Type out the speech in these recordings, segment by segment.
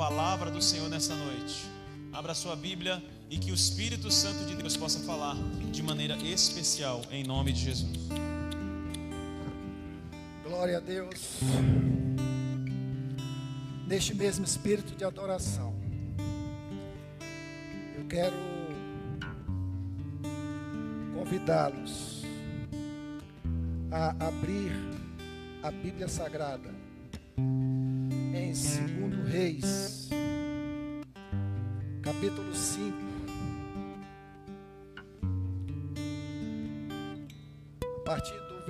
palavra do Senhor nessa noite. Abra sua Bíblia e que o Espírito Santo de Deus possa falar de maneira especial em nome de Jesus. Glória a Deus. Neste mesmo espírito de adoração, eu quero convidá-los a abrir a Bíblia Sagrada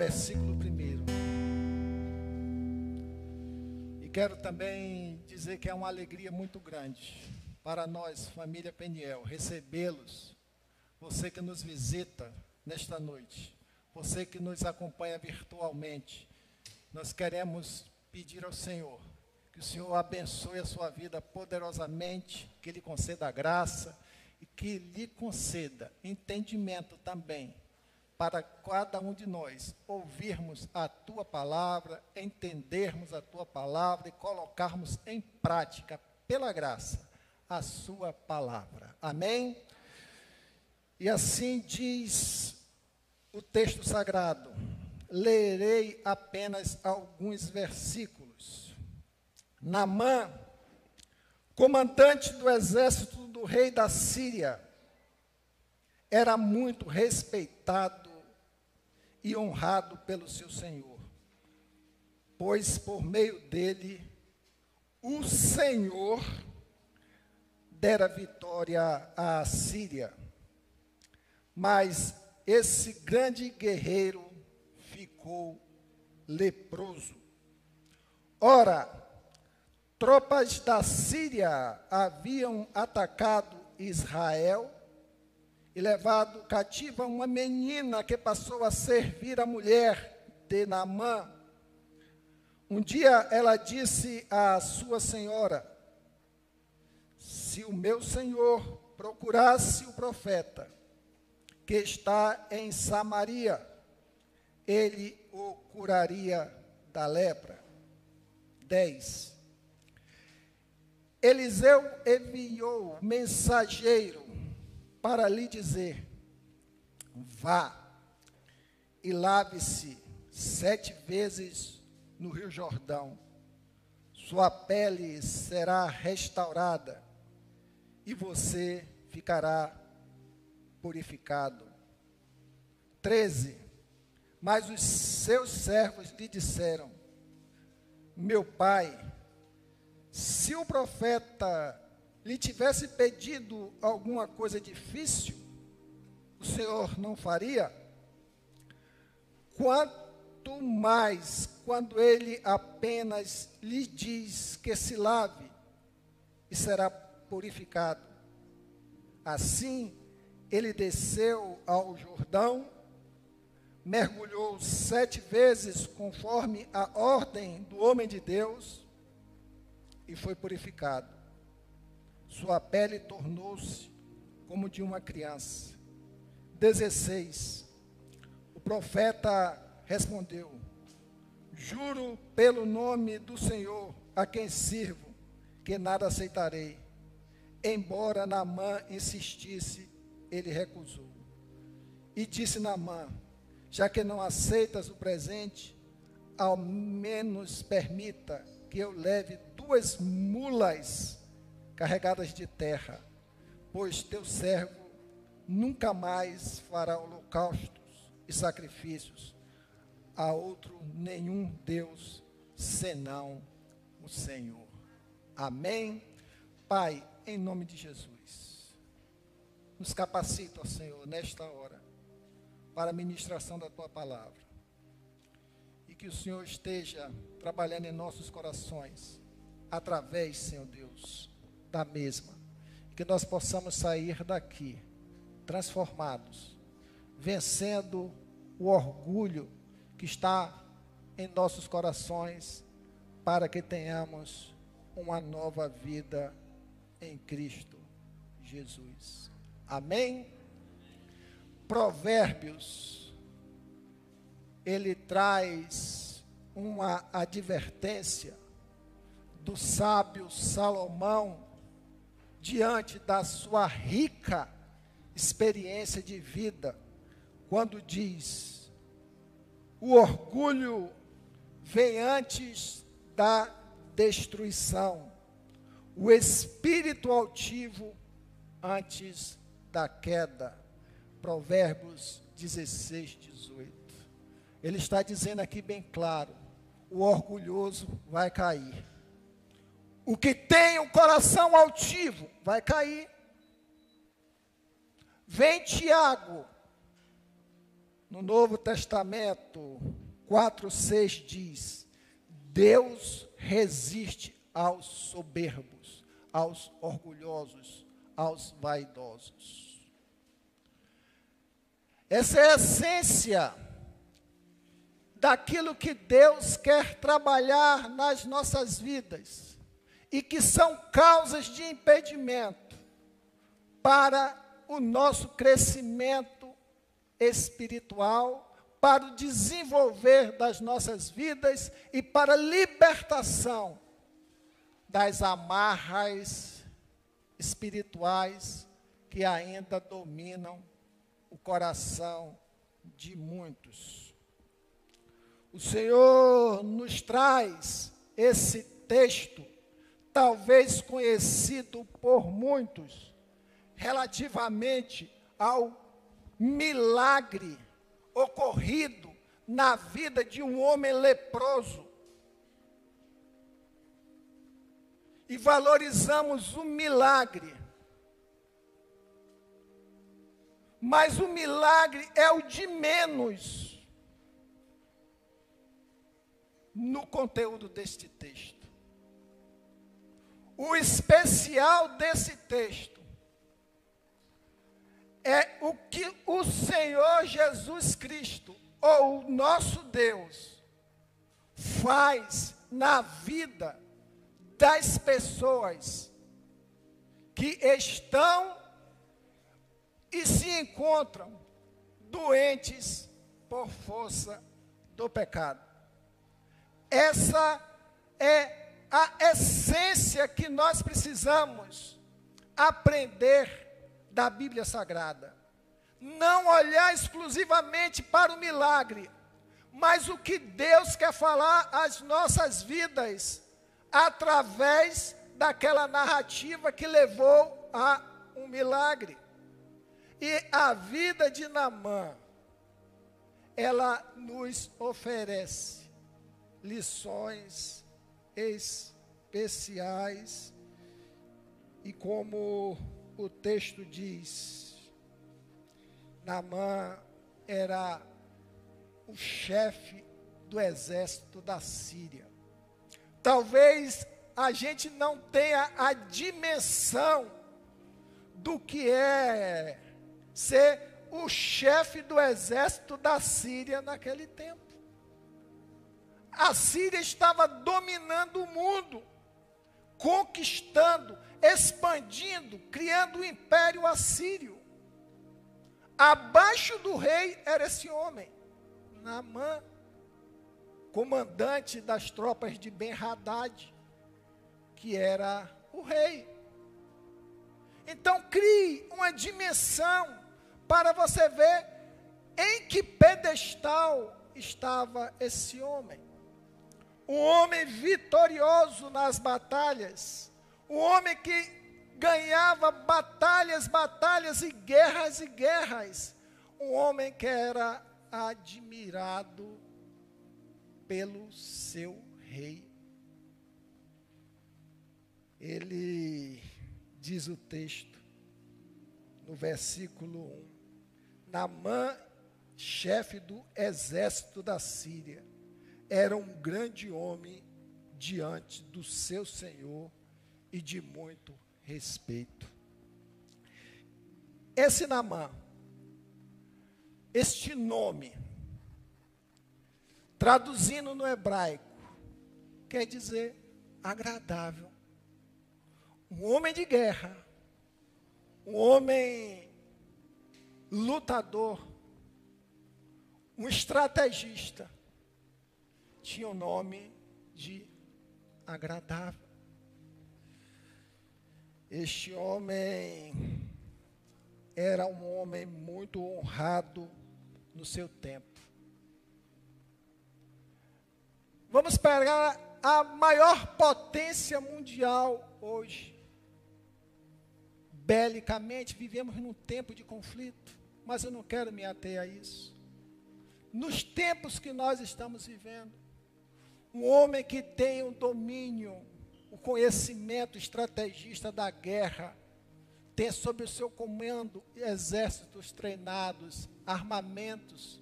versículo 1. E quero também dizer que é uma alegria muito grande para nós, família Peniel, recebê-los. Você que nos visita nesta noite, você que nos acompanha virtualmente, nós queremos pedir ao Senhor que o Senhor abençoe a sua vida poderosamente, que lhe conceda graça e que lhe conceda entendimento também para cada um de nós ouvirmos a tua palavra, entendermos a tua palavra e colocarmos em prática, pela graça, a sua palavra. Amém? E assim diz o texto sagrado. Lerei apenas alguns versículos. Namã, comandante do exército do rei da Síria, era muito respeitado e honrado pelo seu Senhor, pois por meio dele o Senhor dera vitória à Síria. Mas esse grande guerreiro ficou leproso. Ora, tropas da Síria haviam atacado Israel e levado cativa uma menina que passou a servir a mulher de Naamã. Um dia ela disse à sua senhora: Se o meu senhor procurasse o profeta que está em Samaria, ele o curaria da lepra. 10. Eliseu enviou mensageiro para lhe dizer: vá e lave-se sete vezes no Rio Jordão, sua pele será restaurada e você ficará purificado. 13. Mas os seus servos lhe disseram: Meu pai, se o profeta lhe tivesse pedido alguma coisa difícil, o Senhor não faria? Quanto mais quando ele apenas lhe diz que se lave e será purificado. Assim, ele desceu ao Jordão, mergulhou sete vezes conforme a ordem do homem de Deus e foi purificado sua pele tornou-se como de uma criança. 16. O profeta respondeu: Juro pelo nome do Senhor a quem sirvo, que nada aceitarei. Embora Naamã insistisse, ele recusou. E disse Naamã: Já que não aceitas o presente, ao menos permita que eu leve duas mulas carregadas de terra, pois teu servo nunca mais fará holocaustos e sacrifícios a outro nenhum Deus senão o Senhor. Amém. Pai, em nome de Jesus, nos capacita, Senhor, nesta hora, para a ministração da tua palavra. E que o Senhor esteja trabalhando em nossos corações, através, Senhor Deus, da mesma. Que nós possamos sair daqui transformados, vencendo o orgulho que está em nossos corações, para que tenhamos uma nova vida em Cristo Jesus. Amém? Provérbios, ele traz uma advertência do sábio Salomão, diante da sua rica experiência de vida, quando diz: o orgulho vem antes da destruição, o espírito altivo antes da queda. Provérbios 16, 18. Ele está dizendo aqui bem claro: o orgulhoso vai cair. O que tem um coração altivo vai cair. Vem Tiago, no Novo Testamento 4,6 diz: Deus resiste aos soberbos, aos orgulhosos, aos vaidosos. Essa é a essência daquilo que Deus quer trabalhar nas nossas vidas e que são causas de impedimento para o nosso crescimento espiritual, para o desenvolver das nossas vidas e para a libertação das amarras espirituais que ainda dominam o coração de muitos. O Senhor nos traz esse texto, talvez conhecido por muitos, relativamente ao milagre ocorrido na vida de um homem leproso. E valorizamos o milagre. Mas o milagre é o de menos no conteúdo deste texto. O especial desse texto é o que o Senhor Jesus Cristo, ou o nosso Deus, faz na vida das pessoas que estão e se encontram doentes por força do pecado. Essa é a essência que nós precisamos aprender da Bíblia Sagrada. Não olhar exclusivamente para o milagre, mas o que Deus quer falar às nossas vidas através daquela narrativa que levou a um milagre. E a vida de Namã, ela nos oferece lições especiais e como o texto diz: Namã era o chefe do exército da Síria. Talvez a gente não tenha a dimensão do que é ser o chefe do exército da Síria naquele tempo. A Síria estava dominando o mundo, conquistando expandindo, criando o império assírio. Abaixo do rei era esse homem, Naamã, comandante das tropas de Ben-Hadad, que era o rei. Então crie uma dimensão para você ver em que pedestal estava esse homem. Um homem vitorioso nas batalhas, o homem que ganhava batalhas, batalhas e guerras e guerras. Um homem que era admirado pelo seu rei. Ele diz o texto, no versículo 1: Namã, chefe do exército da Síria, era um grande homem diante do seu senhor e de muito respeito. Esse Namã, este nome, traduzindo no hebraico, quer dizer agradável. Um homem de guerra, um homem lutador, um estrategista, tinha o nome de agradável. Este homem era um homem muito honrado no seu tempo. Vamos pegar a maior potência mundial hoje. Belicamente, vivemos num tempo de conflito, mas eu não quero me ater a isso. Nos tempos que nós estamos vivendo, um homem que tem o domínio o conhecimento estrategista da guerra, tem sob o seu comando exércitos treinados, armamentos,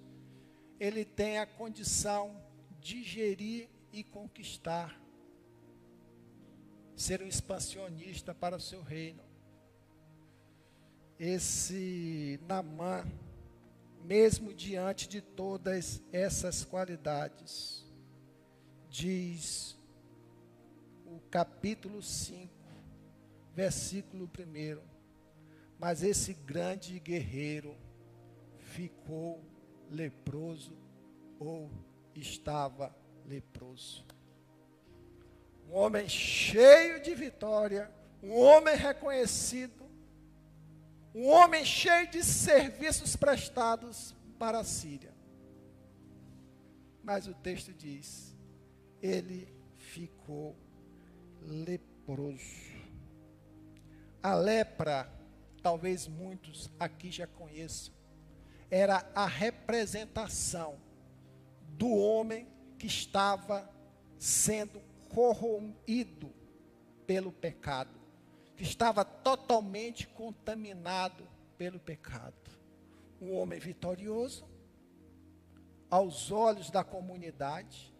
ele tem a condição de gerir e conquistar, ser um expansionista para o seu reino. Esse Namã, mesmo diante de todas essas qualidades, diz o capítulo 5, versículo 1. Mas esse grande guerreiro ficou leproso ou estava leproso. Um homem cheio de vitória, um homem reconhecido, um homem cheio de serviços prestados para a Síria. Mas o texto diz: ele ficou leproso. A lepra, talvez muitos aqui já conheçam, era a representação do homem que estava sendo corrompido pelo pecado, que estava totalmente contaminado pelo pecado. Um homem vitorioso, aos olhos da comunidade,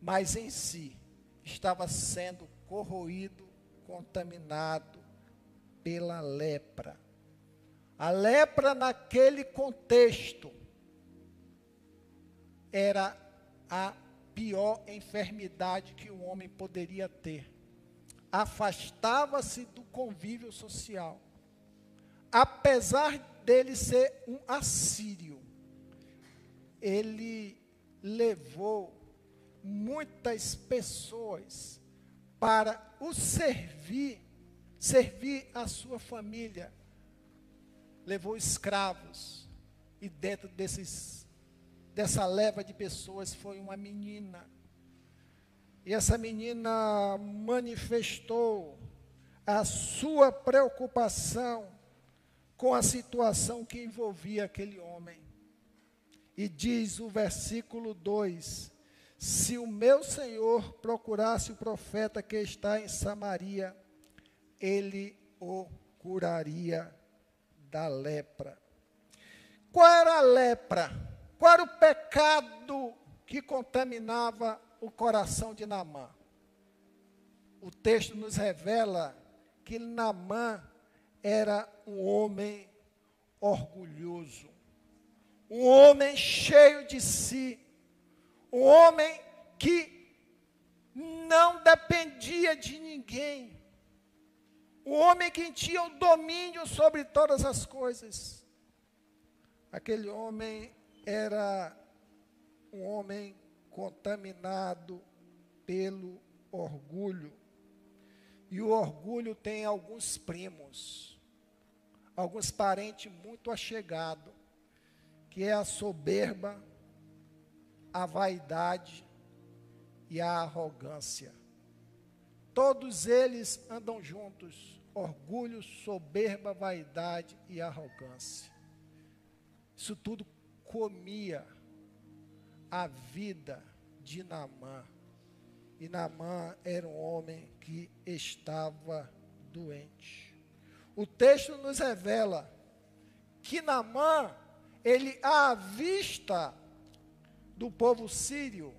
mas em si estava sendo corroído, contaminado pela lepra. A lepra, naquele contexto, era a pior enfermidade que o homem poderia ter. Afastava-se do convívio social. Apesar dele ser um assírio, ele levou muitas pessoas para o servir, servir a sua família. Levou escravos e dentro desses dessa leva de pessoas foi uma menina. E essa menina manifestou a sua preocupação com a situação que envolvia aquele homem. E diz o versículo 2: se o meu senhor procurasse o profeta que está em Samaria, ele o curaria da lepra. Qual era a lepra? Qual era o pecado que contaminava o coração de Namã? O texto nos revela que Namã era um homem orgulhoso, um homem cheio de si, um homem que não dependia de ninguém. Um homem que tinha o domínio sobre todas as coisas. Aquele homem era um homem contaminado pelo orgulho. E o orgulho tem alguns primos, alguns parentes muito achegados, que é a soberba, a vaidade e a arrogância. Todos eles andam juntos: orgulho, soberba, vaidade e arrogância. Isso tudo comia a vida de Namã. E Namã era um homem que estava doente. O texto nos revela que Namã, ele à vista do povo sírio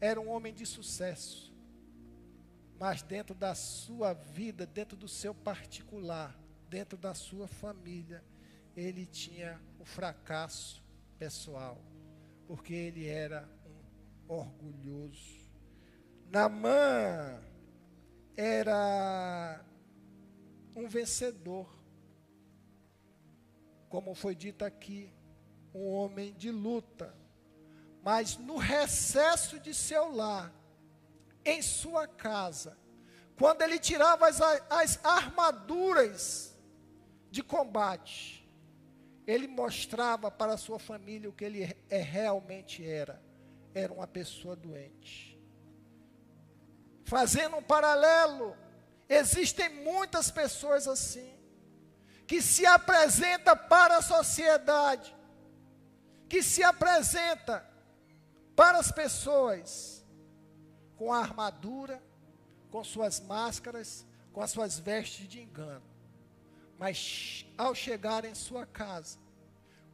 era um homem de sucesso. Mas dentro da sua vida, dentro do seu particular, dentro da sua família, ele tinha o fracasso pessoal, porque ele era um orgulhoso. Namã era um vencedor, como foi dito aqui, um homem de luta, mas no recesso de seu lar, em sua casa, quando ele tirava as, as armaduras de combate, ele mostrava para a sua família o que ele é, realmente era. Era uma pessoa doente. Fazendo um paralelo, existem muitas pessoas assim, que se apresenta para a sociedade, que se apresenta para as pessoas com a armadura, com suas máscaras, com as suas vestes de engano. Mas ao chegar em sua casa,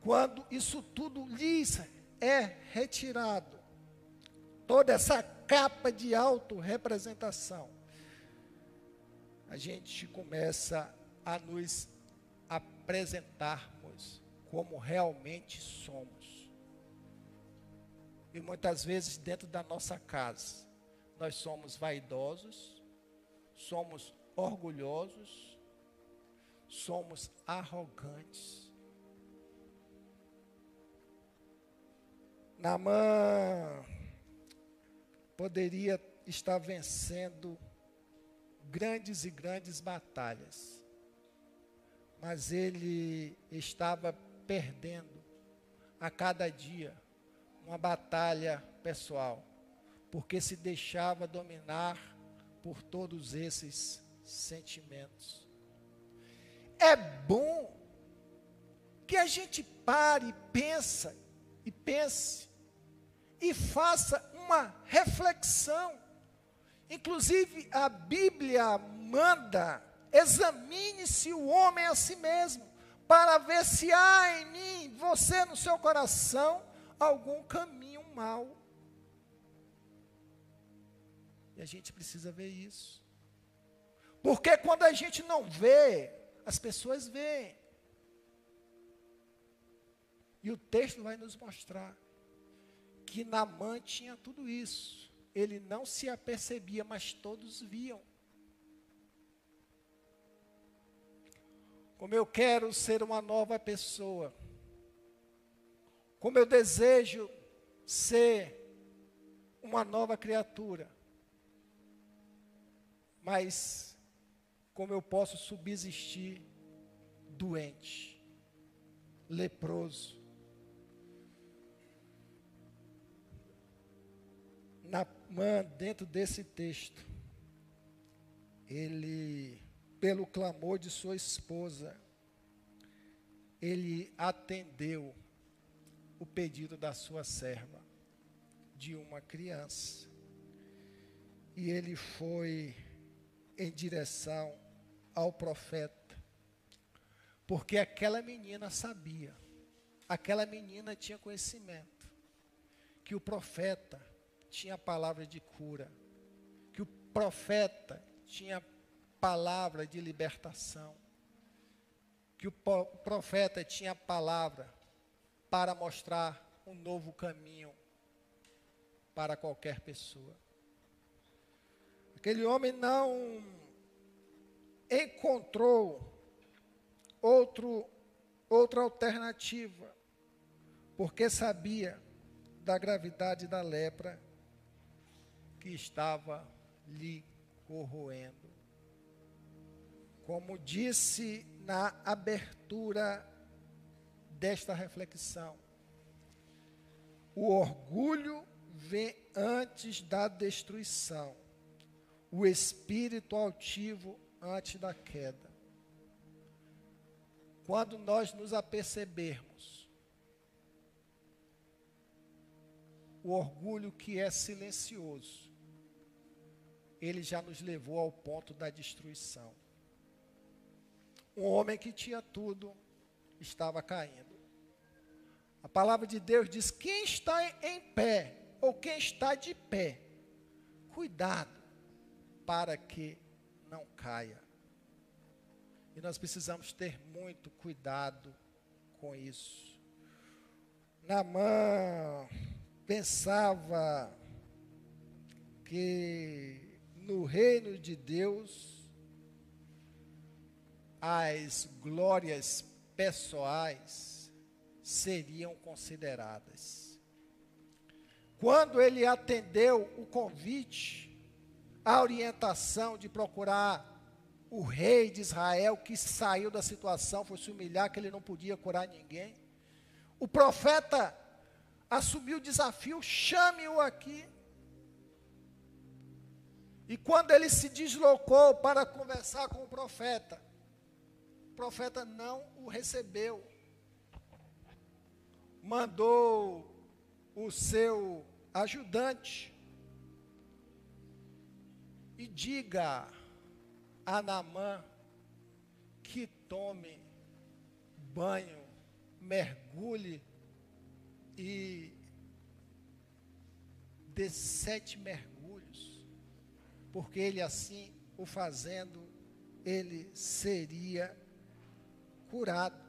quando isso tudo lhes é retirado, toda essa capa de auto-representação, a gente começa a nos apresentarmos como realmente somos. E muitas vezes dentro da nossa casa, nós somos vaidosos, somos orgulhosos, somos arrogantes. Namã poderia estar vencendo grandes e grandes batalhas, mas ele estava perdendo a cada dia uma batalha pessoal porque se deixava dominar por todos esses sentimentos. É bom que a gente pare, pensa e pense e faça uma reflexão. Inclusive a Bíblia manda examine-se o homem a si mesmo, para ver se há em mim, você no seu coração, algum caminho mau. E a gente precisa ver isso. Porque quando a gente não vê, as pessoas veem. E o texto vai nos mostrar que Namã tinha tudo isso. Ele não se apercebia, mas todos viam. Como eu quero ser uma nova pessoa. Como eu desejo ser uma nova criatura. Mas como eu posso subsistir doente, leproso? Naamã, dentro desse texto, ele, pelo clamor de sua esposa, ele atendeu o pedido da sua serva, de uma criança. E ele foi em direção ao profeta, porque aquela menina sabia, aquela menina tinha conhecimento, que o profeta tinha palavra de cura, que o profeta tinha palavra de libertação, que o profeta tinha palavra para mostrar um novo caminho para qualquer pessoa. Aquele homem não encontrou outro, outra alternativa, porque sabia da gravidade da lepra que estava lhe corroendo. Como disse na abertura desta reflexão, o orgulho vem antes da destruição o espírito altivo antes da queda. Quando nós nos apercebermos, o orgulho que é silencioso, ele já nos levou ao ponto da destruição. Um homem que tinha tudo estava caindo. A palavra de Deus diz: quem está em pé, ou quem está de pé, cuidado para que não caia. E nós precisamos ter muito cuidado com isso. Namã pensava que no reino de Deus as glórias pessoais seriam consideradas. Quando ele atendeu o convite, a orientação de procurar o rei de Israel que saiu da situação, foi se humilhar, que ele não podia curar ninguém. O profeta assumiu o desafio, chame-o aqui. E quando ele se deslocou para conversar com o profeta, o profeta não o recebeu. Mandou o seu ajudante e diga a Namã que tome banho, mergulhe e dê sete mergulhos, porque ele assim o fazendo, ele seria curado.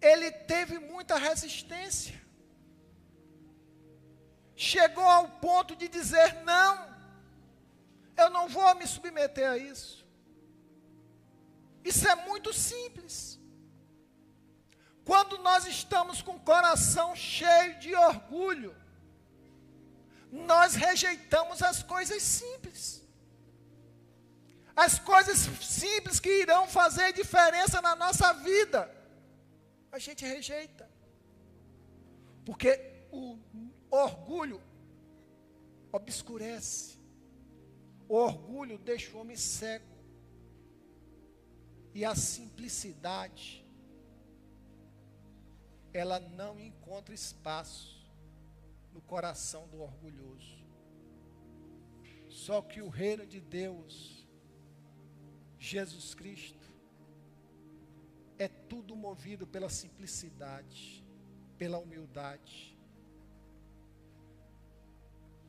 Ele teve muita resistência. Chegou ao ponto de dizer: não, eu não vou me submeter a isso. Isso é muito simples. Quando nós estamos com o coração cheio de orgulho, nós rejeitamos as coisas simples. As coisas simples que irão fazer diferença na nossa vida, a gente rejeita. Porque o orgulho obscurece. O orgulho deixa o homem cego. E a simplicidade, ela não encontra espaço no coração do orgulhoso. Só que o reino de Deus, Jesus Cristo, é tudo movido pela simplicidade, pela humildade.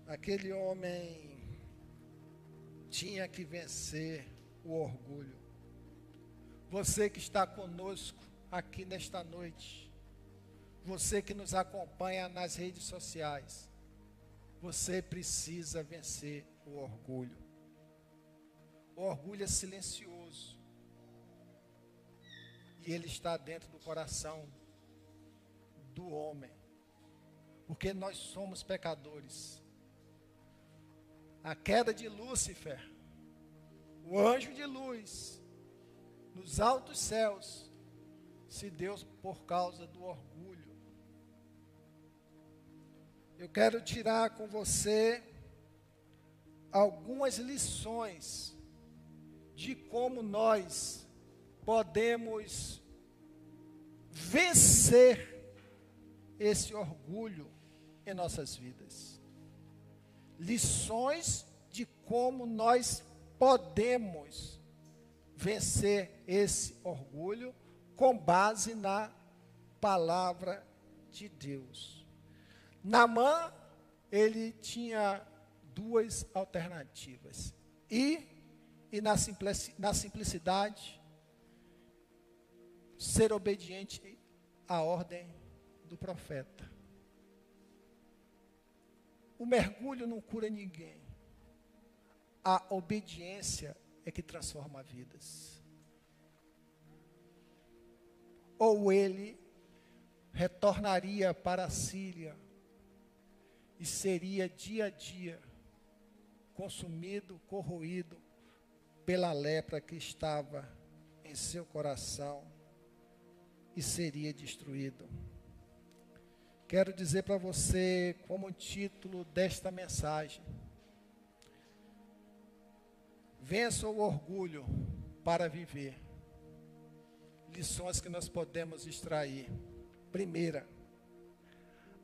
Aquele homem tinha que vencer o orgulho. Você que está conosco aqui nesta noite, você que nos acompanha nas redes sociais, você precisa vencer o orgulho. O orgulho é silencioso. E ele está dentro do coração do homem. Porque nós somos pecadores a queda de Lúcifer, o anjo de luz, nos altos céus, se deu por causa do orgulho. Eu quero tirar com você algumas lições de como nós podemos vencer esse orgulho em nossas vidas lições de como nós podemos vencer esse orgulho com base na palavra de Deus. Namã, ele tinha duas alternativas. E na, na simplicidade, ser obediente à ordem do profeta. O mergulho não cura ninguém. A obediência é que transforma vidas. Ou ele retornaria para a Síria e seria dia a dia consumido, corroído pela lepra que estava em seu coração e seria destruído. Quero dizer para você, como título desta mensagem, vença o orgulho para viver. Lições que nós podemos extrair. Primeira,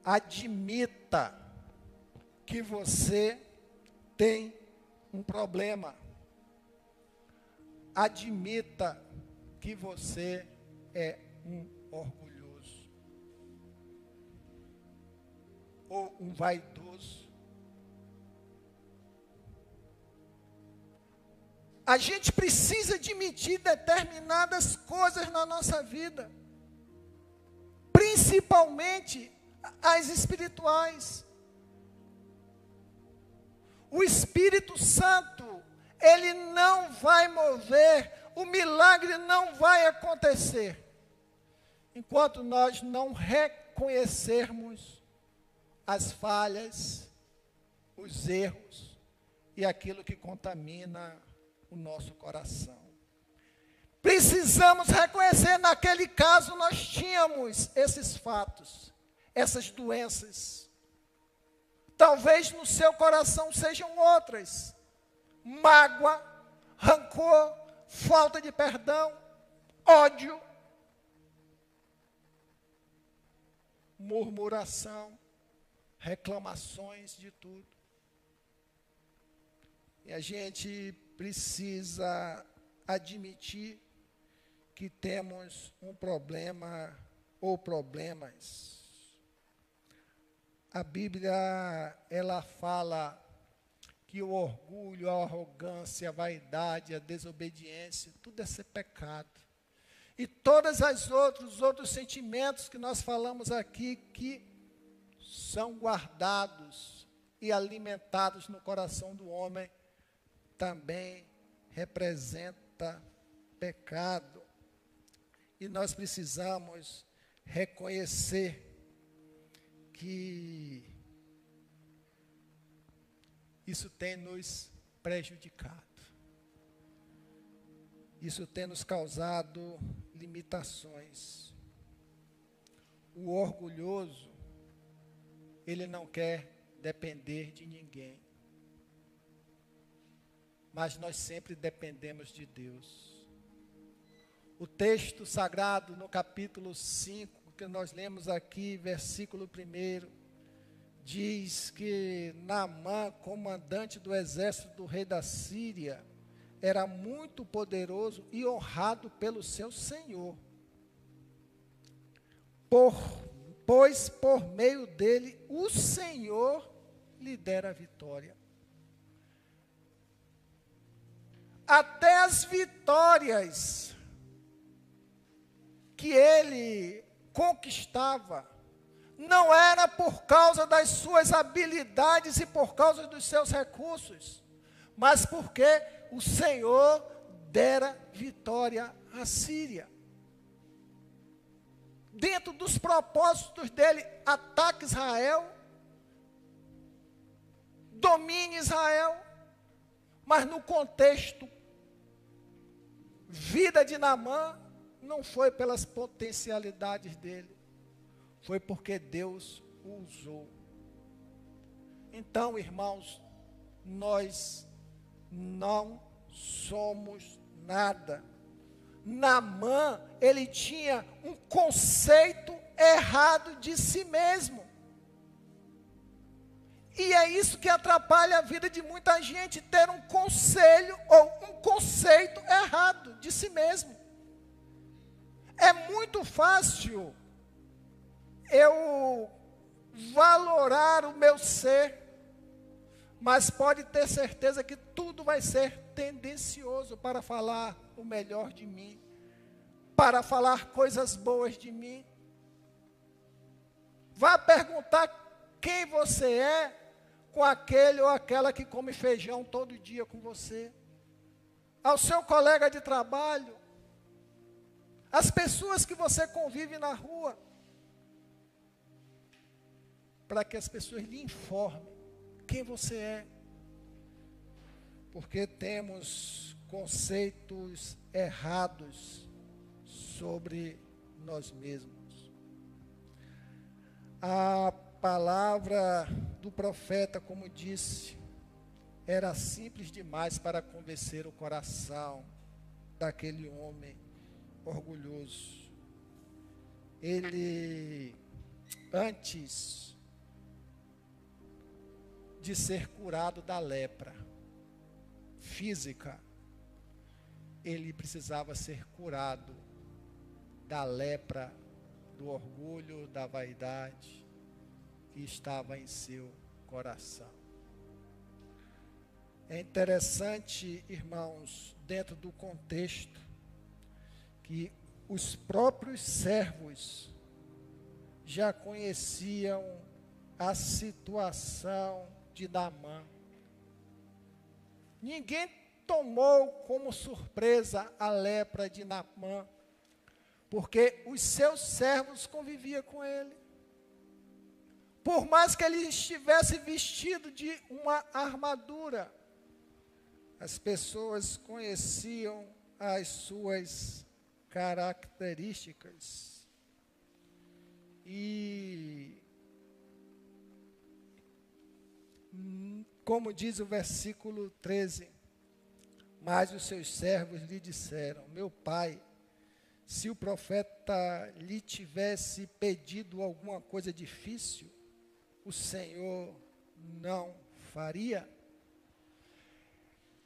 admita que você tem um problema. Admita que você é um orgulho. ou um vaidoso. A gente precisa admitir determinadas coisas na nossa vida, principalmente as espirituais. O Espírito Santo, ele não vai mover, o milagre não vai acontecer, enquanto nós não reconhecermos as falhas os erros e aquilo que contamina o nosso coração. Precisamos reconhecer, naquele caso, nós tínhamos esses fatos, essas doenças. Talvez no seu coração sejam outras: mágoa, rancor, falta de perdão, ódio, murmuração, reclamações de tudo. E a gente precisa admitir que temos um problema ou problemas. A Bíblia ela fala que o orgulho, a arrogância, a vaidade, a desobediência, tudo é ser pecado. E todos as outros, os outros sentimentos que nós falamos aqui que são guardados e alimentados no coração do homem também representa pecado. E nós precisamos reconhecer que isso tem nos prejudicado. Isso tem nos causado limitações. O orgulhoso, ele não quer depender de ninguém. Mas nós sempre dependemos de Deus. O texto sagrado no capítulo 5, que nós lemos aqui, versículo 1, diz que Naamã, comandante do exército do rei da Síria, era muito poderoso e honrado pelo seu senhor. Por, pois por meio dele o Senhor lhe dera a vitória. Até as vitórias que ele conquistava não era por causa das suas habilidades e por causa dos seus recursos, mas porque o Senhor dera vitória à Síria. Dentro dos propósitos dele, ataque Israel, domine Israel, mas no contexto, vida de Namã não foi pelas potencialidades dele, foi porque Deus o usou. Então, irmãos, nós não somos nada. Namã, ele tinha um conceito errado de si mesmo. E é isso que atrapalha a vida de muita gente, ter um conselho ou um conceito errado de si mesmo. É muito fácil eu valorar o meu ser, mas pode ter certeza que tudo vai ser tendencioso para falar o melhor de mim, para falar coisas boas de mim. Vá perguntar quem você é com aquele ou aquela que come feijão todo dia com você, ao seu colega de trabalho, as pessoas que você convive na rua, para que as pessoas lhe informem quem você é. Porque temos conceitos errados sobre nós mesmos. A palavra do profeta, como disse, era simples demais para convencer o coração daquele homem orgulhoso. Ele, antes de ser curado da lepra física, ele precisava ser curado da lepra, do orgulho, da vaidade que estava em seu coração. É interessante, irmãos, dentro do contexto, que os próprios servos já conheciam a situação de Damã. Ninguém tomou como surpresa a lepra de Namã, porque os seus servos conviviam com ele. por mais que ele estivesse vestido de uma armadura, as pessoas conheciam as suas características. E, como diz o versículo 13, mas os seus servos lhe disseram: Meu pai, se o profeta lhe tivesse pedido alguma coisa difícil, o Senhor não faria?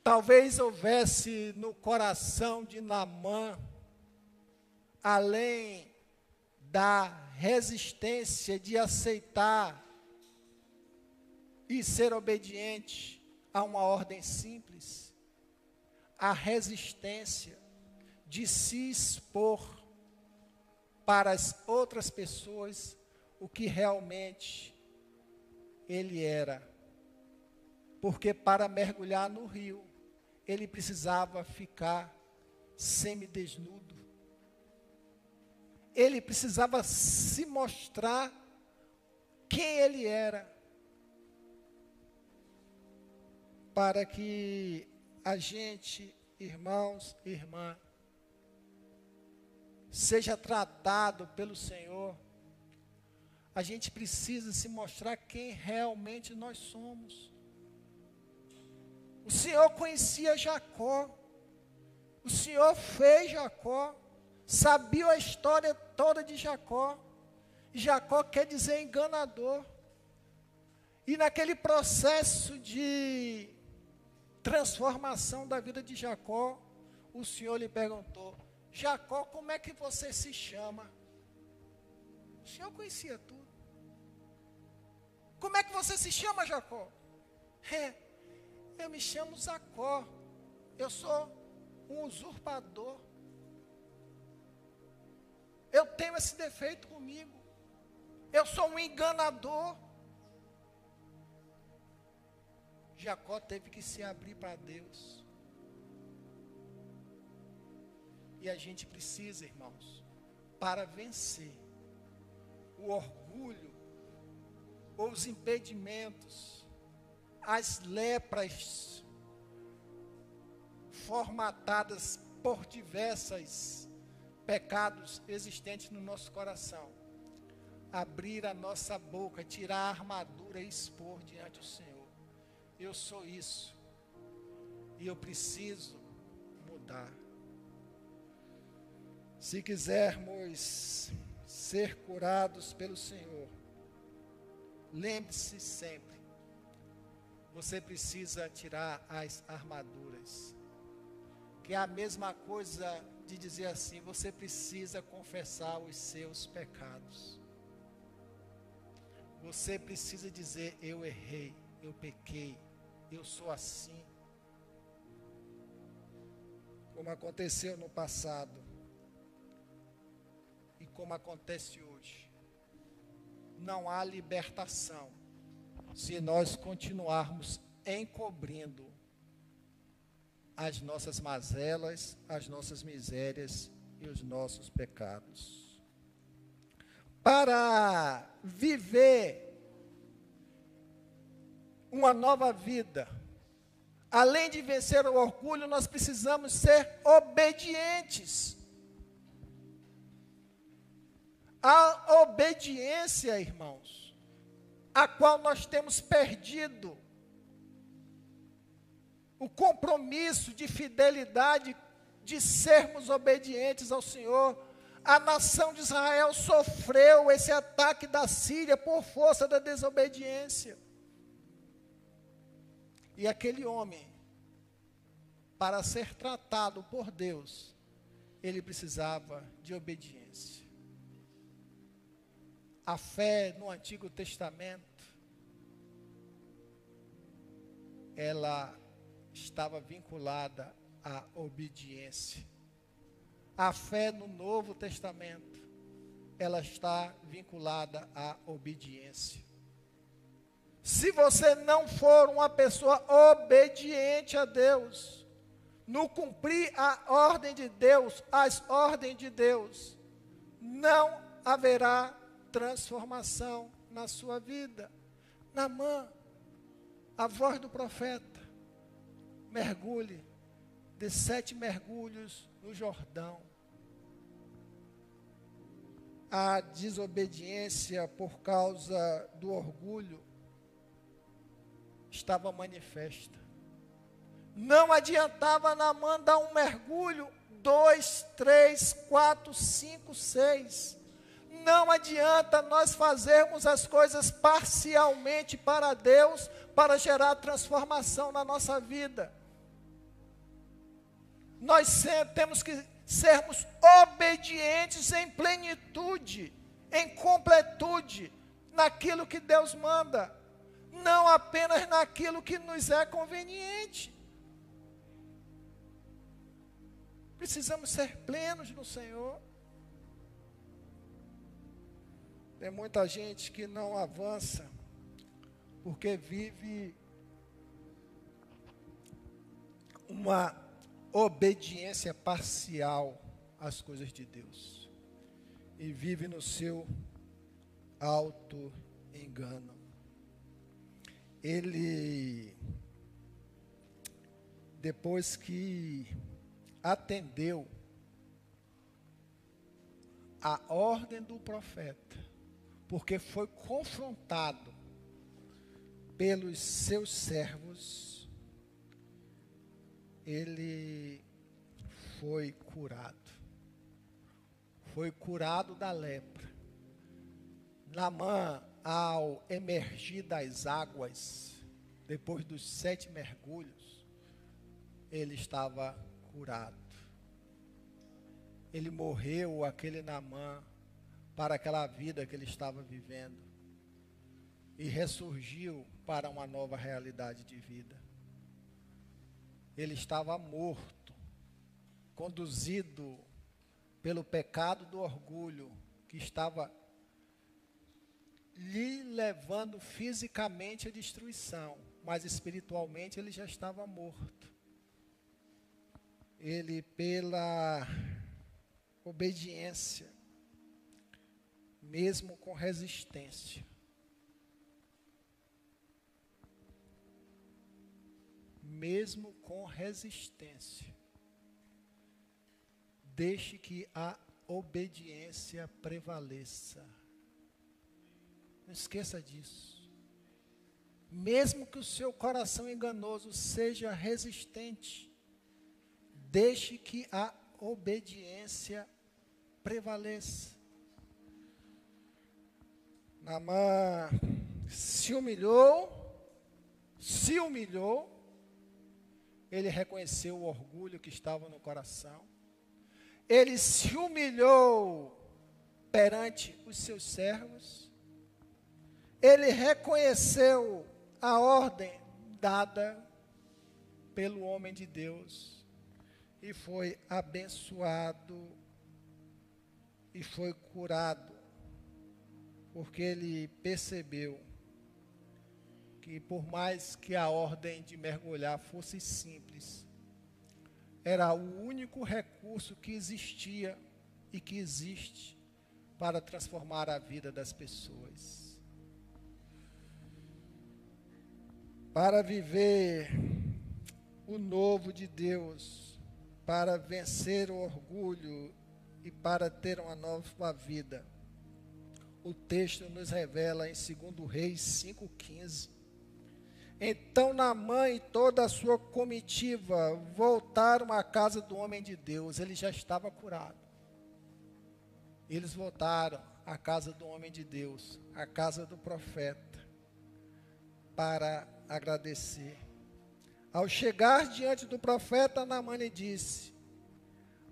Talvez houvesse no coração de Namã, além da resistência de aceitar e ser obediente a uma ordem simples, a resistência de se expor para as outras pessoas o que realmente ele era. Porque para mergulhar no rio, ele precisava ficar semidesnudo. Ele precisava se mostrar quem ele era. Para que a gente, irmãos e irmã, seja tratado pelo Senhor a gente precisa se mostrar quem realmente nós somos. O Senhor conhecia Jacó. O Senhor fez Jacó. Sabia a história toda de Jacó. Jacó quer dizer enganador. E naquele processo de transformação da vida de Jacó, o Senhor lhe perguntou: Jacó, como é que você se chama? O Senhor conhecia tudo. Como é que você se chama, Jacó? É, eu me chamo Zacó. Eu sou um usurpador. Eu tenho esse defeito comigo. Eu sou um enganador. Jacó teve que se abrir para Deus. E a gente precisa, irmãos, para vencer o orgulho os impedimentos, as lepras formatadas por diversos pecados existentes no nosso coração. Abrir a nossa boca, tirar a armadura e expor diante do Senhor. Eu sou isso. E eu preciso mudar. Se quisermos ser curados pelo Senhor, Lembre-se sempre, você precisa tirar as armaduras. Que é a mesma coisa de dizer assim: você precisa confessar os seus pecados. Você precisa dizer: eu errei, eu pequei, eu sou assim. Como aconteceu no passado e como acontece hoje não há libertação se nós continuarmos encobrindo as nossas mazelas, as nossas misérias e os nossos pecados. Para viver uma nova vida, além de vencer o orgulho, nós precisamos ser obedientes. A obediência, irmãos, a qual nós temos perdido o compromisso de fidelidade de sermos obedientes ao Senhor. A nação de Israel sofreu esse ataque da Síria por força da desobediência. E aquele homem, para ser tratado por Deus, ele precisava de obediência a fé no Antigo Testamento, ela estava vinculada à obediência. A fé no Novo Testamento, ela está vinculada à obediência. Se você não for uma pessoa obediente a Deus, no cumprir a ordem de Deus, as ordens de Deus, não haverá transformação na sua vida. Namã, a voz do profeta, mergulhe, de sete mergulhos no Jordão. A desobediência por causa do orgulho estava manifesta. Não adiantava Namã dar um mergulho, dois, três, quatro, cinco, seis. Não adianta nós fazermos as coisas parcialmente para Deus, para gerar transformação na nossa vida. Nós temos que sermos obedientes em plenitude, em completude, naquilo que Deus manda, não apenas naquilo que nos é conveniente. Precisamos ser plenos no Senhor. Tem muita gente que não avança porque vive uma obediência parcial às coisas de Deus e vive no seu auto engano. Ele depois que atendeu a ordem do profeta, porque foi confrontado pelos seus servos, ele foi curado. Foi curado da lepra. Namã, ao emergir das águas, depois dos sete mergulhos, ele estava curado. Ele morreu, aquele Namã, para aquela vida que ele estava vivendo. E ressurgiu para uma nova realidade de vida. Ele estava morto, conduzido pelo pecado do orgulho, que estava lhe levando fisicamente à destruição, mas espiritualmente ele já estava morto ele pela obediência, mesmo com resistência, mesmo com resistência, deixe que a obediência prevaleça. Não esqueça disso. Mesmo que o seu coração enganoso seja resistente, Deixe que a obediência prevaleça. Namã se humilhou, se humilhou, ele reconheceu o orgulho que estava no coração, ele se humilhou perante os seus servos, ele reconheceu a ordem dada pelo homem de Deus e foi abençoado e foi curado, porque ele percebeu que por mais que a ordem de mergulhar fosse simples, era o único recurso que existia e que existe para transformar a vida das pessoas. Para viver o novo de Deus, para vencer o orgulho e para ter uma nova vida. O texto nos revela em 2 Reis 5,15. Então Naamã e toda a sua comitiva voltaram à casa do homem de Deus. Ele já estava curado. Eles voltaram à casa do homem de Deus, à casa do profeta, para agradecer. Ao chegar diante do profeta, Naamã lhe disse: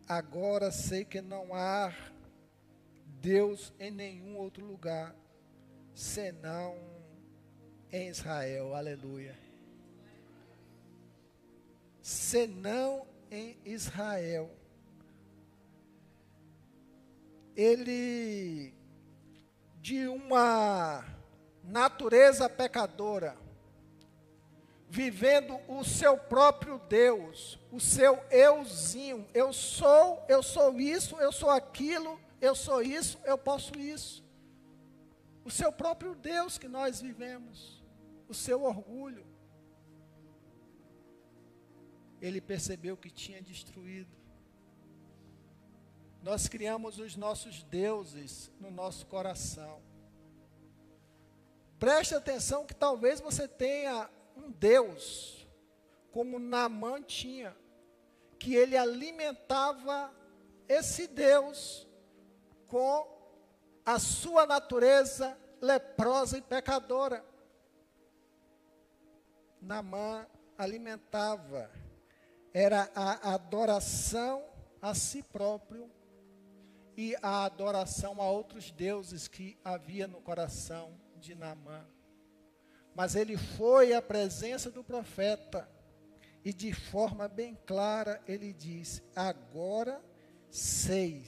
Agora sei que não há Deus em nenhum outro lugar, senão em Israel. Aleluia. Senão em Israel. Ele, de uma natureza pecadora, vivendo o seu próprio Deus, o seu euzinho. Eu sou, eu sou isso, eu sou aquilo, eu sou isso, eu posso isso. O seu próprio Deus que nós vivemos, o seu orgulho. Ele percebeu que tinha destruído. Nós criamos os nossos deuses no nosso coração. Preste atenção que talvez você tenha um Deus, como Naamã tinha, que ele alimentava esse Deus com a sua natureza leprosa e pecadora. Naamã alimentava, era a adoração a si próprio e a adoração a outros deuses que havia no coração de Naamã. Mas ele foi à presença do profeta e de forma bem clara ele diz: Agora sei.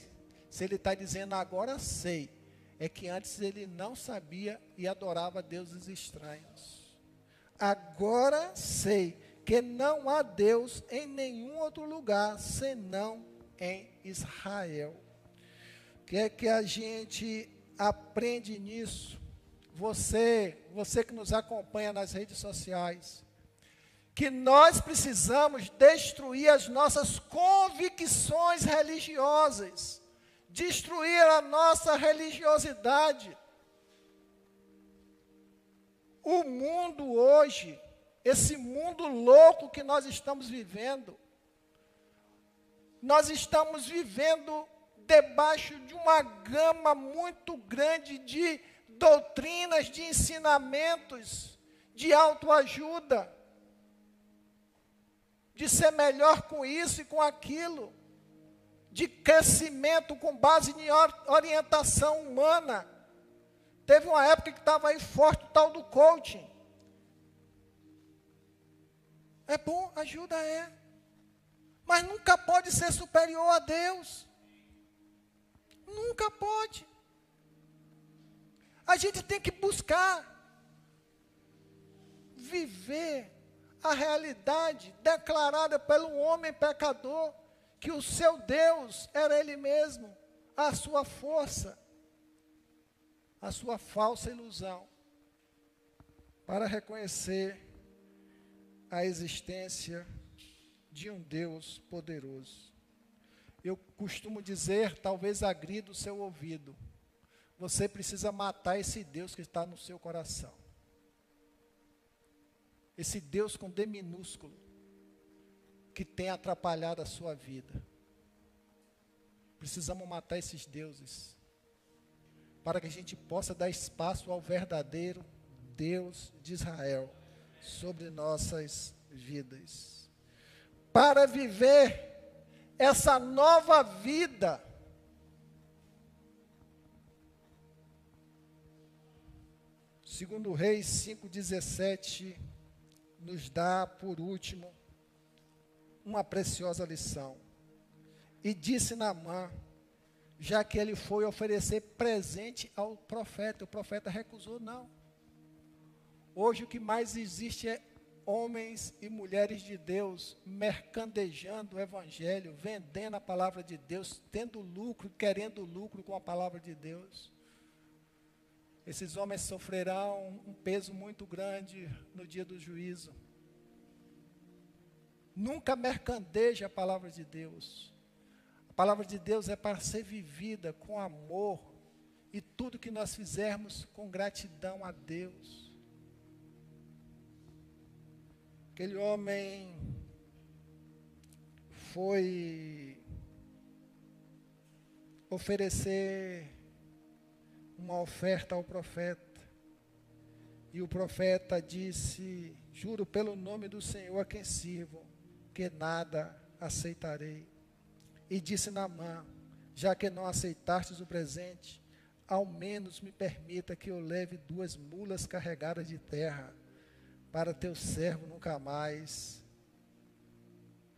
Se ele está dizendo agora sei, é que antes ele não sabia e adorava deuses estranhos. Agora sei que não há Deus em nenhum outro lugar senão em Israel. O que é que a gente aprende nisso? Você, você que nos acompanha nas redes sociais, que nós precisamos destruir as nossas convicções religiosas, destruir a nossa religiosidade. O mundo hoje, esse mundo louco que nós estamos vivendo, nós estamos vivendo debaixo de uma gama muito grande de doutrinas, de ensinamentos, de autoajuda, de ser melhor com isso e com aquilo, de crescimento com base em orientação humana. Teve uma época que estava aí forte o tal do coaching. É bom, ajuda é. Mas nunca pode ser superior a Deus. Nunca pode. A gente tem que buscar viver a realidade declarada pelo homem pecador, que o seu Deus era Ele mesmo, a sua força, a sua falsa ilusão, para reconhecer a existência de um Deus poderoso. Eu costumo dizer, talvez agrida o seu ouvido, você precisa matar esse Deus que está no seu coração. Esse Deus com D minúsculo, que tem atrapalhado a sua vida. Precisamos matar esses deuses, para que a gente possa dar espaço ao verdadeiro Deus de Israel sobre nossas vidas. Para viver essa nova vida, Segundo Reis 5,17 nos dá, por último, uma preciosa lição. E disse Naamã, já que ele foi oferecer presente ao profeta, o profeta recusou, não. Hoje o que mais existe é homens e mulheres de Deus mercandejando o evangelho, vendendo a palavra de Deus, tendo lucro, querendo lucro com a palavra de Deus. Esses homens sofrerão um peso muito grande no dia do juízo. Nunca mercandeje a palavra de Deus. A palavra de Deus é para ser vivida com amor e tudo que nós fizermos com gratidão a Deus. Aquele homem foi oferecer uma oferta ao profeta. E o profeta disse: Juro pelo nome do Senhor a quem sirvo, que nada aceitarei. E disse Naamã: Já que não aceitastes o presente, ao menos me permita que eu leve duas mulas carregadas de terra, para teu servo nunca mais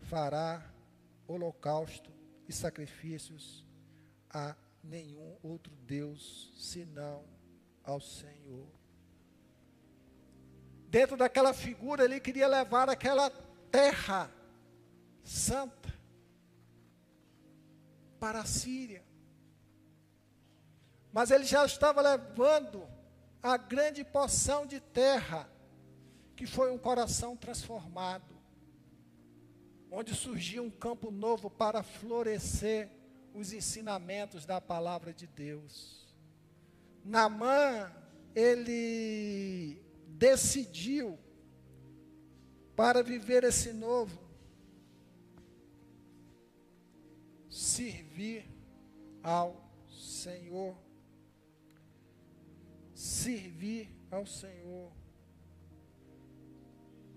fará holocausto e sacrifícios a nenhum outro Deus senão ao Senhor. Dentro daquela figura, ele queria levar aquela terra santa para a Síria. Mas ele já estava levando a grande porção de terra, que foi um coração transformado, onde surgiu um campo novo para florescer os ensinamentos da palavra de Deus. Namã, ele decidiu para viver esse novo, servir ao Senhor. Servir ao Senhor.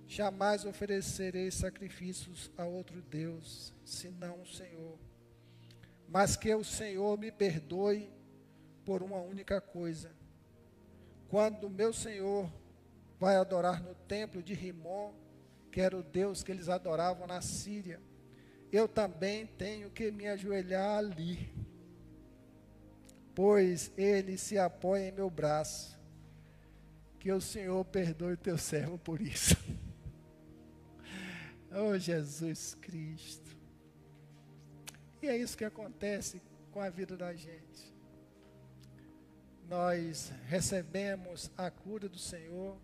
Jamais oferecerei sacrifícios a outro Deus, senão o Senhor. Mas que o Senhor me perdoe por uma única coisa. Quando meu Senhor vai adorar no templo de Rimon, que era o Deus que eles adoravam na Síria, eu também tenho que me ajoelhar ali, pois ele se apoia em meu braço. Que o Senhor perdoe teu servo por isso. oh, Jesus Cristo. E é isso que acontece com a vida da gente. Nós recebemos a cura do Senhor,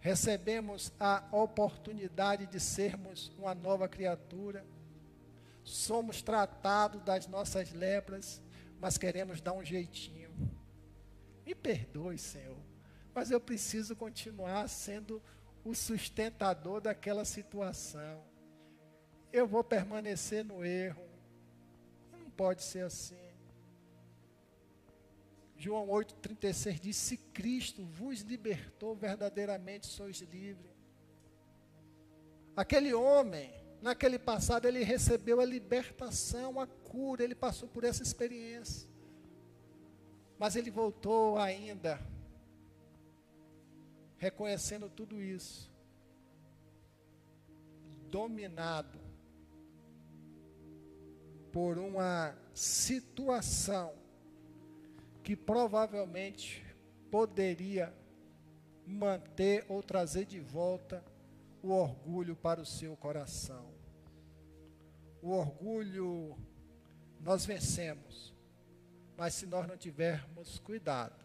recebemos a oportunidade de sermos uma nova criatura, somos tratados das nossas lepras, mas queremos dar um jeitinho. Me perdoe, Senhor, mas eu preciso continuar sendo o sustentador daquela situação. Eu vou permanecer no erro. Pode ser assim. João 8,36 diz: Se Cristo vos libertou, verdadeiramente sois livres. Aquele homem, naquele passado, ele recebeu a libertação, a cura, ele passou por essa experiência. Mas ele voltou ainda, reconhecendo tudo isso, dominado por uma situação que provavelmente poderia manter ou trazer de volta o orgulho para o seu coração. O orgulho nós vencemos, mas se nós não tivermos cuidado,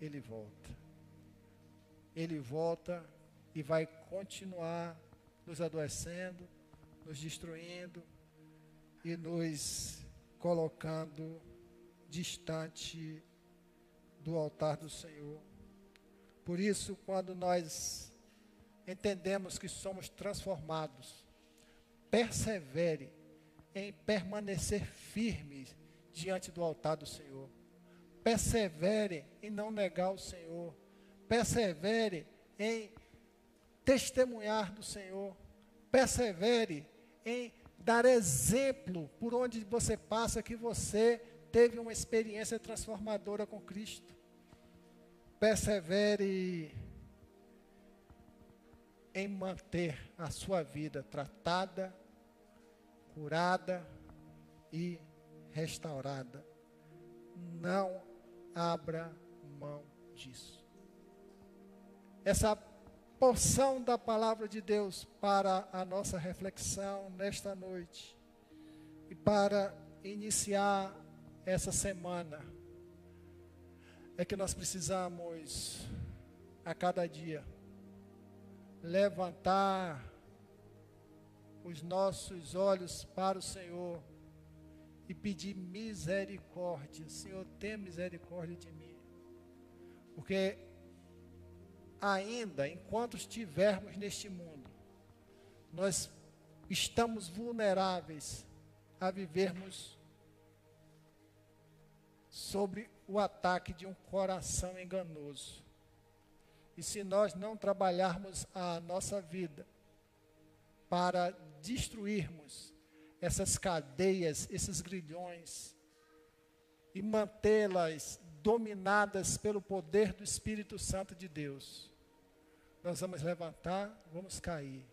ele volta. Ele volta e vai continuar nos adoecendo, nos destruindo e nos colocando distante do altar do Senhor. Por isso, quando nós entendemos que somos transformados, persevere em permanecer firmes diante do altar do Senhor. Persevere em não negar o Senhor. Persevere em testemunhar do Senhor. Persevere em dar exemplo por onde você passa que você teve uma experiência transformadora com Cristo. Persevere em manter a sua vida tratada, curada e restaurada. Não abra mão disso. Essa porção da palavra de Deus para a nossa reflexão nesta noite e para iniciar essa semana é que nós precisamos, a cada dia, levantar os nossos olhos para o Senhor e pedir misericórdia. Senhor, tenha misericórdia de mim. Porque ainda, enquanto estivermos neste mundo, nós estamos vulneráveis a vivermos sobre o ataque de um coração enganoso. E se nós não trabalharmos a nossa vida para destruirmos essas cadeias, esses grilhões, e mantê-las dominadas pelo poder do Espírito Santo de Deus, nós vamos levantar, vamos cair,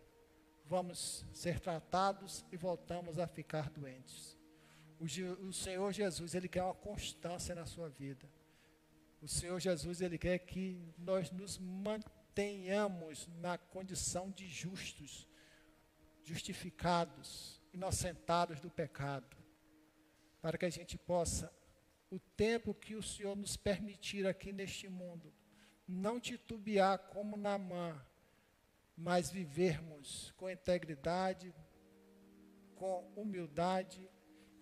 vamos ser tratados e voltamos a ficar doentes. O, o Senhor Jesus, Ele quer uma constância na sua vida. O Senhor Jesus, Ele quer que nós nos mantenhamos na condição de justos, justificados, inocentados do pecado, para que a gente possa o tempo que o Senhor nos permitir aqui neste mundo, não titubear como Namã, mas vivermos com integridade, com humildade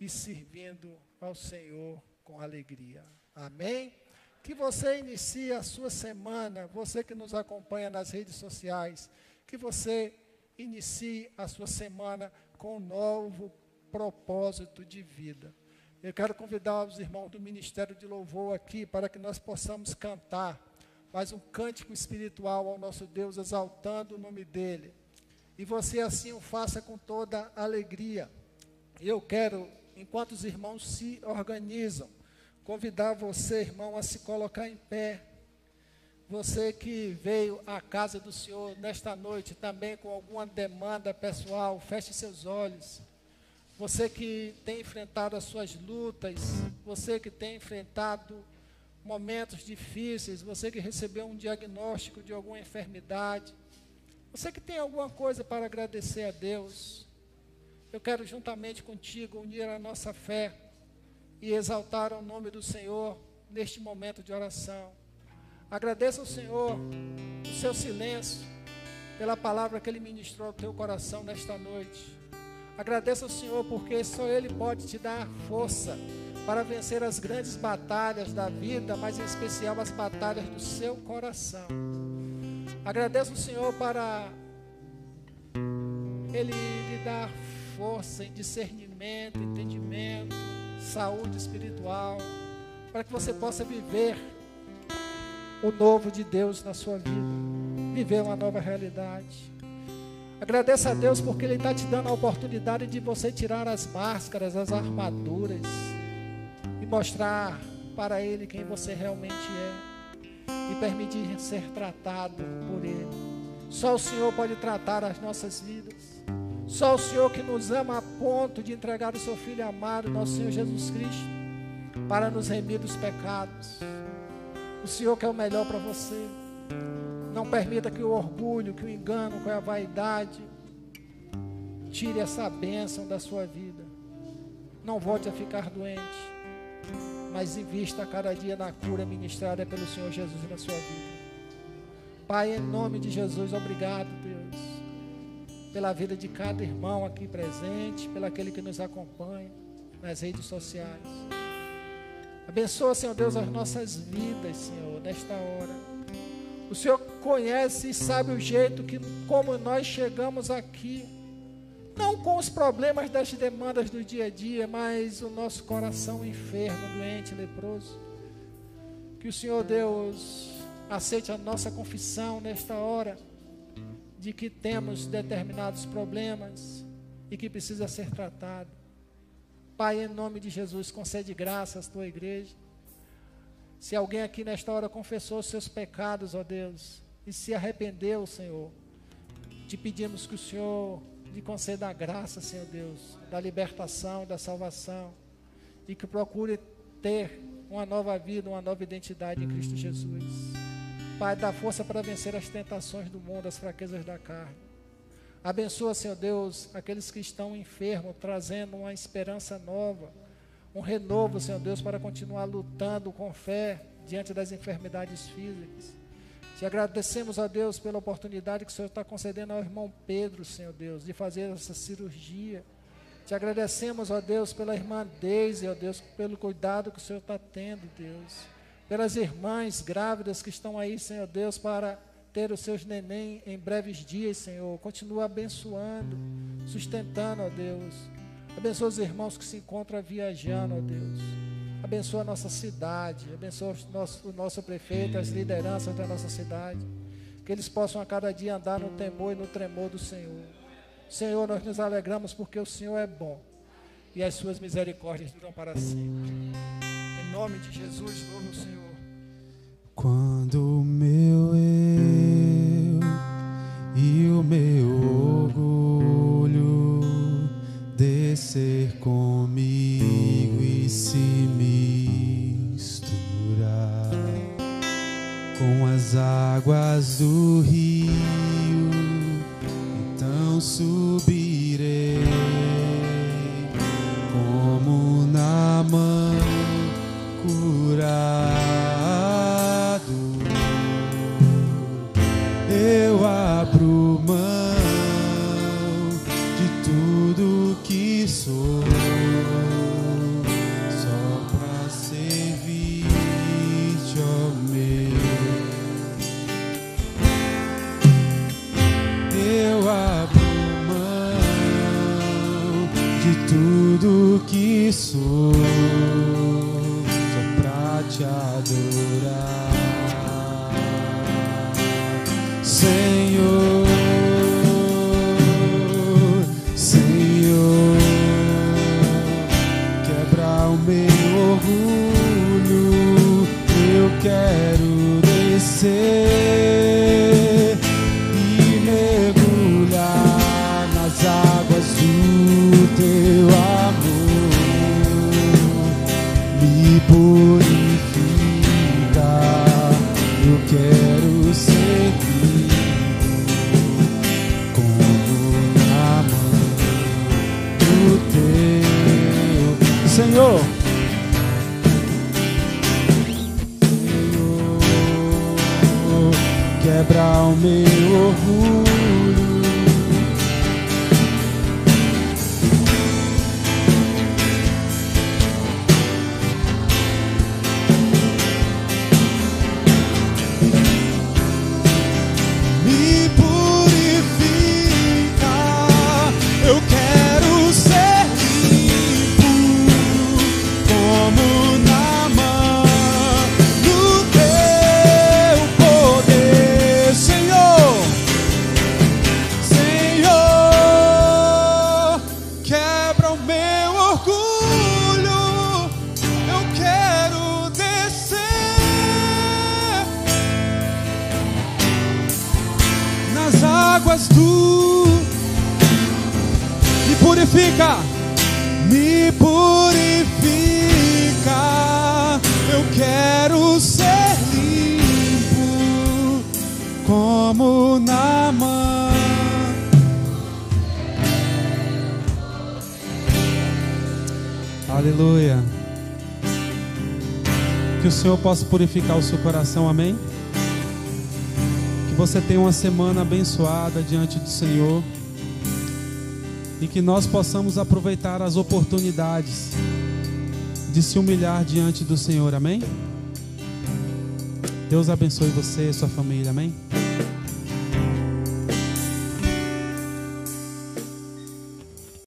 e servindo ao Senhor com alegria. Amém? Que você inicie a sua semana, você que nos acompanha nas redes sociais, que você inicie a sua semana com um novo propósito de vida. Eu quero convidar os irmãos do Ministério de Louvor aqui para que nós possamos cantar mais um cântico espiritual ao nosso Deus, exaltando o nome dEle. E você assim o faça com toda alegria. Eu quero, enquanto os irmãos se organizam, convidar você, irmão, a se colocar em pé. Você que veio à casa do Senhor nesta noite também com alguma demanda pessoal, feche seus olhos. Você que tem enfrentado as suas lutas, você que tem enfrentado momentos difíceis, você que recebeu um diagnóstico de alguma enfermidade, você que tem alguma coisa para agradecer a Deus, eu quero juntamente contigo unir a nossa fé e exaltar o nome do Senhor neste momento de oração. Agradeça ao Senhor o seu silêncio pela palavra que Ele ministrou ao teu coração nesta noite. Agradeça ao Senhor porque só Ele pode te dar força para vencer as grandes batalhas da vida, mas em especial as batalhas do seu coração. Agradeça ao Senhor para Ele lhe dar força em discernimento, entendimento, saúde espiritual, para que você possa viver o novo de Deus na sua vida, viver uma nova realidade. Agradeça a Deus porque Ele está te dando a oportunidade de você tirar as máscaras, as armaduras mostrar para Ele quem você realmente é e permitir ser tratado por Ele. Só o Senhor pode tratar as nossas vidas. Só o Senhor que nos ama a ponto de entregar o seu Filho amado, nosso Senhor Jesus Cristo, para nos remir dos pecados. O Senhor quer o melhor para você. Não permita que o orgulho, que o engano, que a vaidade tire essa bênção da sua vida. Não volte a ficar doente, mas invista cada dia na cura ministrada pelo Senhor Jesus na sua vida. Pai, em nome de Jesus, obrigado, Deus, pela vida de cada irmão aqui presente, pelo aquele que nos acompanha nas redes sociais. Abençoa, Senhor Deus, as nossas vidas, Senhor, nesta hora. O Senhor conhece e sabe o jeito que, como nós chegamos aqui. Não com os problemas das demandas do dia a dia, mas o nosso coração enfermo, doente, leproso. Que o Senhor Deus aceite a nossa confissão nesta hora de que temos determinados problemas e que precisa ser tratado. Pai, em nome de Jesus, concede graças à tua igreja. Se alguém aqui nesta hora confessou os seus pecados, ó Deus, e se arrependeu, Senhor, te pedimos que o Senhor lhe conceda a graça, Senhor Deus, da libertação, da salvação, e que procure ter uma nova vida, uma nova identidade em Cristo Jesus. Pai, dá força para vencer as tentações do mundo, as fraquezas da carne. Abençoa, Senhor Deus, aqueles que estão enfermos, trazendo uma esperança nova, um renovo, Senhor Deus, para continuar lutando com fé diante das enfermidades físicas. Te agradecemos a Deus pela oportunidade que o Senhor está concedendo ao irmão Pedro, Senhor Deus, de fazer essa cirurgia. Te agradecemos, ó Deus, pela irmã Deise, ó Deus, pelo cuidado que o Senhor está tendo, Deus. Pelas irmãs grávidas que estão aí, Senhor Deus, para ter os seus neném em breves dias, Senhor. Continua abençoando, sustentando, ó Deus. Abençoa os irmãos que se encontram viajando, ó Deus. Abençoa a nossa cidade, abençoa o nosso, o nosso prefeito, as lideranças da nossa cidade. Que eles possam a cada dia andar no temor e no tremor do Senhor. Senhor, nós nos alegramos porque o Senhor é bom e as suas misericórdias duram para sempre. Em nome de Jesus, louvo o Senhor. Águas do rio, então subirei soul. me. possa purificar o seu coração, amém? Que você tenha uma semana abençoada diante do Senhor e que nós possamos aproveitar as oportunidades de se humilhar diante do Senhor, amém? Deus abençoe você e sua família, amém?